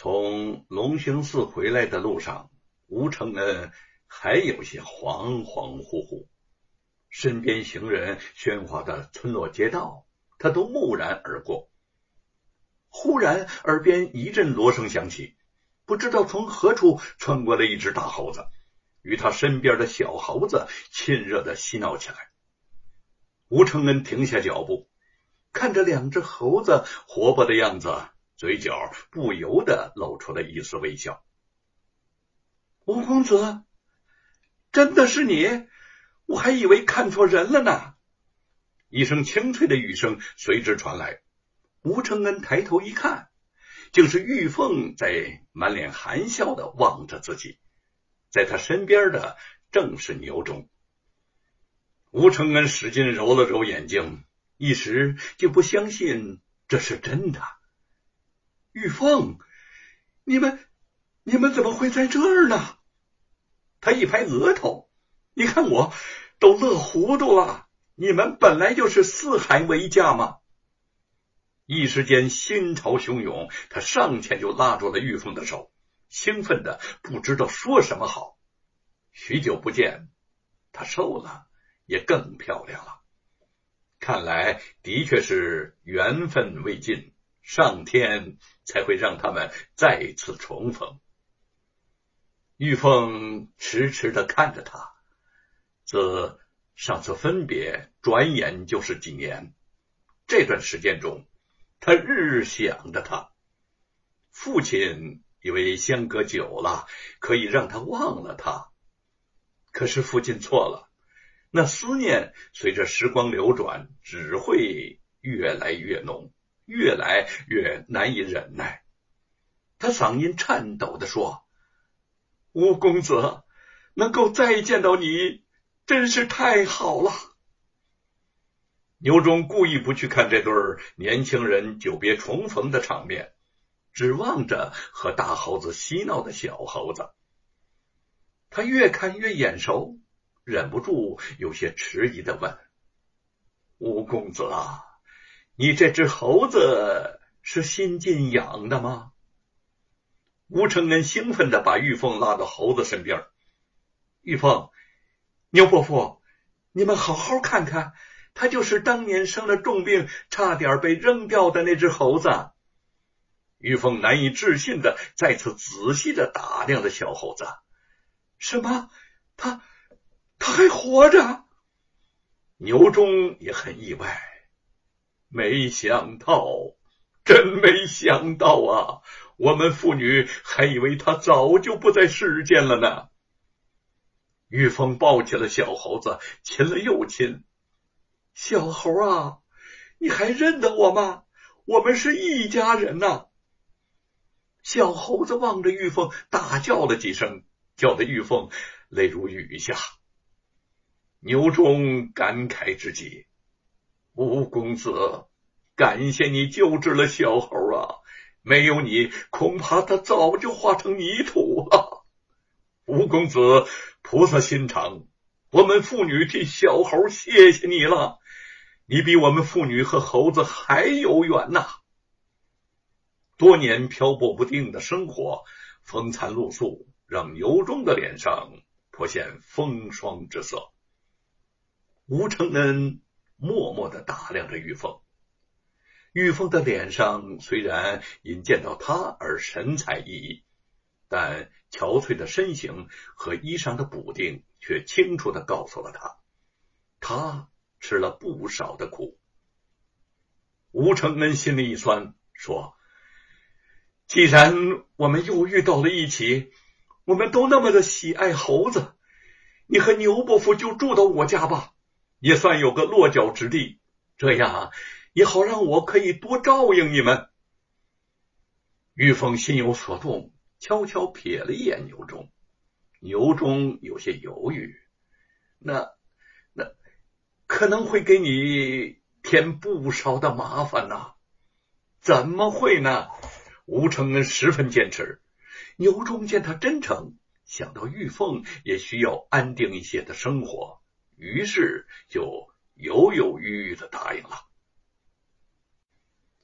从龙兴寺回来的路上，吴承恩还有些恍恍惚惚，身边行人喧哗的村落街道，他都蓦然而过。忽然，耳边一阵锣声响起，不知道从何处窜过来一只大猴子，与他身边的小猴子亲热的嬉闹起来。吴承恩停下脚步，看着两只猴子活泼的样子，嘴角不由得露出了一丝微笑。吴公子，真的是你？我还以为看错人了呢。一声清脆的雨声随之传来。吴承恩抬头一看，竟是玉凤在满脸含笑的望着自己，在他身边的正是牛忠。吴承恩使劲揉了揉眼睛，一时就不相信这是真的。玉凤，你们你们怎么会在这儿呢？他一拍额头，你看我都乐糊涂了。你们本来就是四海为家嘛。一时间心潮汹涌，他上前就拉住了玉凤的手，兴奋的不知道说什么好。许久不见，她瘦了，也更漂亮了。看来的确是缘分未尽，上天才会让他们再次重逢。玉凤痴痴的看着他，自上次分别，转眼就是几年。这段时间中，他日日想着他，父亲以为相隔久了可以让他忘了他，可是父亲错了，那思念随着时光流转，只会越来越浓，越来越难以忍耐。他嗓音颤抖的说：“吴公子，能够再见到你，真是太好了。”牛忠故意不去看这对年轻人久别重逢的场面，只望着和大猴子嬉闹的小猴子。他越看越眼熟，忍不住有些迟疑的问：“吴公子啊，你这只猴子是新进养的吗？”吴承恩兴奋的把玉凤拉到猴子身边：“玉凤，牛伯父，你们好好看看。”他就是当年生了重病，差点被扔掉的那只猴子。玉凤难以置信的再次仔细的打量着小猴子。什么？他他还活着？牛忠也很意外，没想到，真没想到啊！我们父女还以为他早就不在世间了呢。玉凤抱起了小猴子，亲了又亲。小猴啊，你还认得我吗？我们是一家人呐！小猴子望着玉凤，大叫了几声，叫得玉凤泪如雨下。牛忠感慨之极：“吴公子，感谢你救治了小猴啊！没有你，恐怕他早就化成泥土了。”吴公子菩萨心肠，我们父女替小猴谢谢你了。你比我们妇女和猴子还有缘呐！多年漂泊不定的生活，风餐露宿，让牛忠的脸上颇显风霜之色。吴承恩默默的打量着玉凤，玉凤的脸上虽然因见到他而神采奕奕，但憔悴的身形和衣裳的补丁却清楚的告诉了他，他。吃了不少的苦，吴承恩心里一酸，说：“既然我们又遇到了一起，我们都那么的喜爱猴子，你和牛伯父就住到我家吧，也算有个落脚之地，这样也好让我可以多照应你们。”玉凤心有所动，悄悄瞥了一眼牛忠，牛忠有些犹豫，那。那可能会给你添不少的麻烦呐？怎么会呢？吴承恩十分坚持。牛忠见他真诚，想到玉凤也需要安定一些的生活，于是就犹犹豫豫的答应了。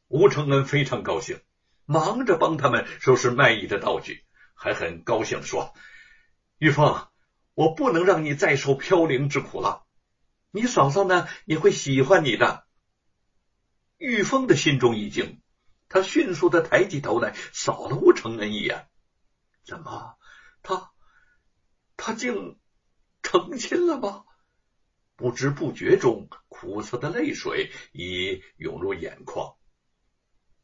吴承恩非常高兴，忙着帮他们收拾卖艺的道具，还很高兴的说：“玉凤，我不能让你再受飘零之苦了，你嫂嫂呢也会喜欢你的。”玉凤的心中一惊，他迅速的抬起头来，扫了吴承恩一眼：“怎么，他，他竟成亲了吗？”不知不觉中，苦涩的泪水已涌入眼眶。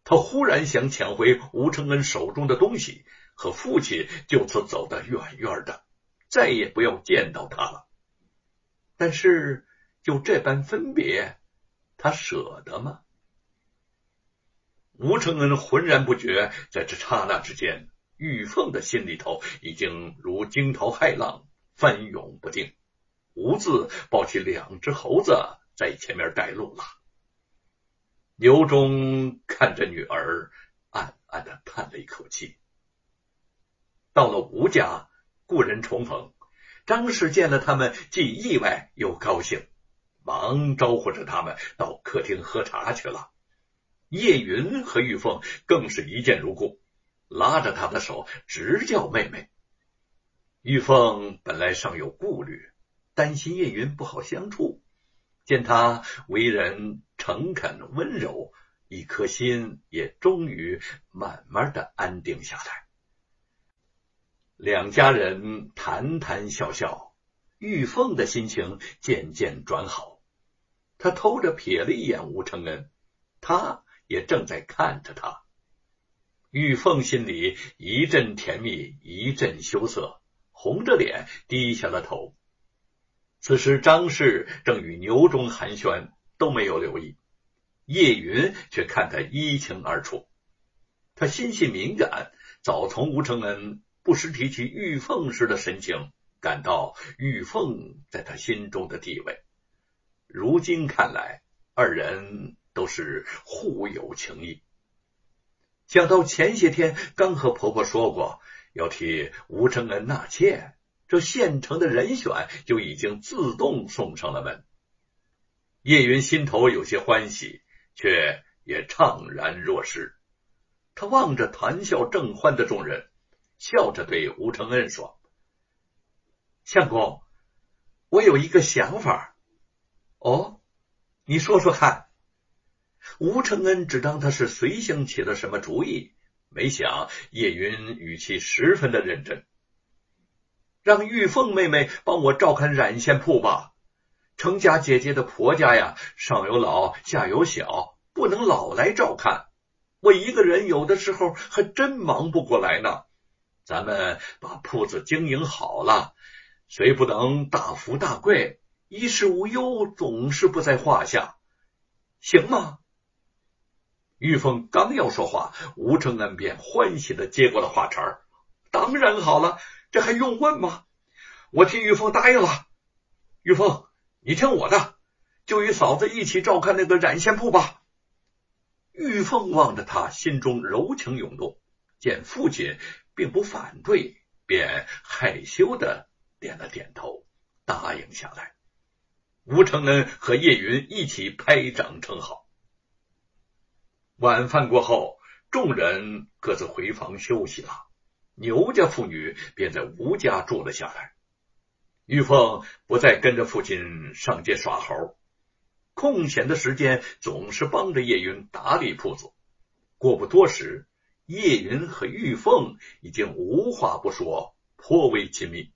他忽然想抢回吴承恩手中的东西，和父亲就此走得远远的，再也不要见到他了。但是就这般分别，他舍得吗？吴承恩浑然不觉，在这刹那之间，玉凤的心里头已经如惊涛骇浪，翻涌不定。吴字抱起两只猴子在前面带路了。牛忠看着女儿，暗暗的叹了一口气。到了吴家，故人重逢，张氏见了他们，既意外又高兴，忙招呼着他们到客厅喝茶去了。叶云和玉凤更是一见如故，拉着他的手直叫妹妹。玉凤本来尚有顾虑。担心叶云不好相处，见他为人诚恳温柔，一颗心也终于慢慢的安定下来。两家人谈谈笑笑，玉凤的心情渐渐转好。他偷着瞥了一眼吴承恩，他也正在看着他。玉凤心里一阵甜蜜，一阵羞涩，红着脸低下了头。此时，张氏正与牛中寒暄，都没有留意。叶云却看得一清二楚。他心细敏感，早从吴承恩不时提起玉凤时的神情，感到玉凤在他心中的地位。如今看来，二人都是互有情谊。想到前些天刚和婆婆说过要替吴承恩纳妾。这现成的人选就已经自动送上了门，叶云心头有些欢喜，却也怅然若失。他望着谈笑正欢的众人，笑着对吴承恩说：“相公，我有一个想法。哦，你说说看。”吴承恩只当他是随性起了什么主意，没想叶云语气十分的认真。让玉凤妹妹帮我照看染线铺吧。程家姐姐的婆家呀，上有老下有小，不能老来照看。我一个人有的时候还真忙不过来呢。咱们把铺子经营好了，虽不能大富大贵，衣食无忧总是不在话下，行吗？玉凤刚要说话，吴承恩便欢喜的接过了话茬儿：“当然好了。”这还用问吗？我替玉凤答应了。玉凤，你听我的，就与嫂子一起照看那个染线铺吧。玉凤望着他，心中柔情涌动，见父亲并不反对，便害羞的点了点头，答应下来。吴承恩和叶云一起拍掌称好。晚饭过后，众人各自回房休息了。牛家妇女便在吴家住了下来。玉凤不再跟着父亲上街耍猴，空闲的时间总是帮着叶云打理铺子。过不多时，叶云和玉凤已经无话不说，颇为亲密。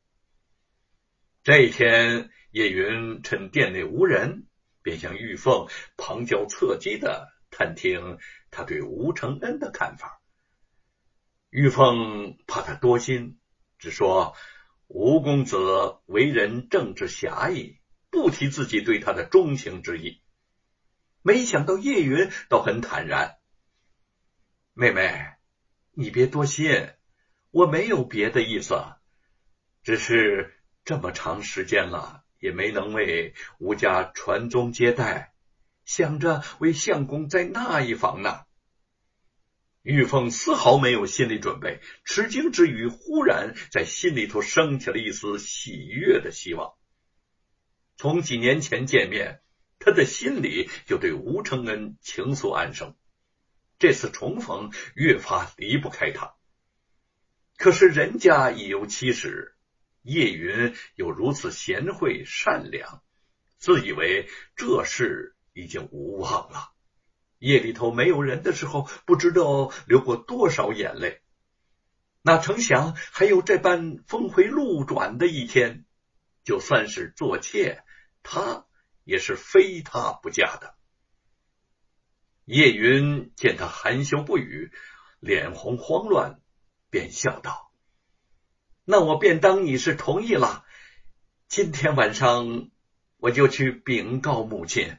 这一天，叶云趁店内无人，便向玉凤旁敲侧击的探听他对吴承恩的看法。玉凤怕他多心，只说吴公子为人正直侠义，不提自己对他的钟情之意。没想到叶云倒很坦然：“妹妹，你别多心，我没有别的意思，只是这么长时间了，也没能为吴家传宗接代，想着为相公在那一房呢。”玉凤丝毫没有心理准备，吃惊之余，忽然在心里头升起了一丝喜悦的希望。从几年前见面，他的心里就对吴承恩情愫暗生。这次重逢越发离不开他。可是人家已有妻室，叶云又如此贤惠善良，自以为这事已经无望了。夜里头没有人的时候，不知道流过多少眼泪。哪成想还有这般峰回路转的一天？就算是做妾，他也是非他不嫁的。叶云见他含羞不语，脸红慌乱，便笑道：“那我便当你是同意了。今天晚上我就去禀告母亲。”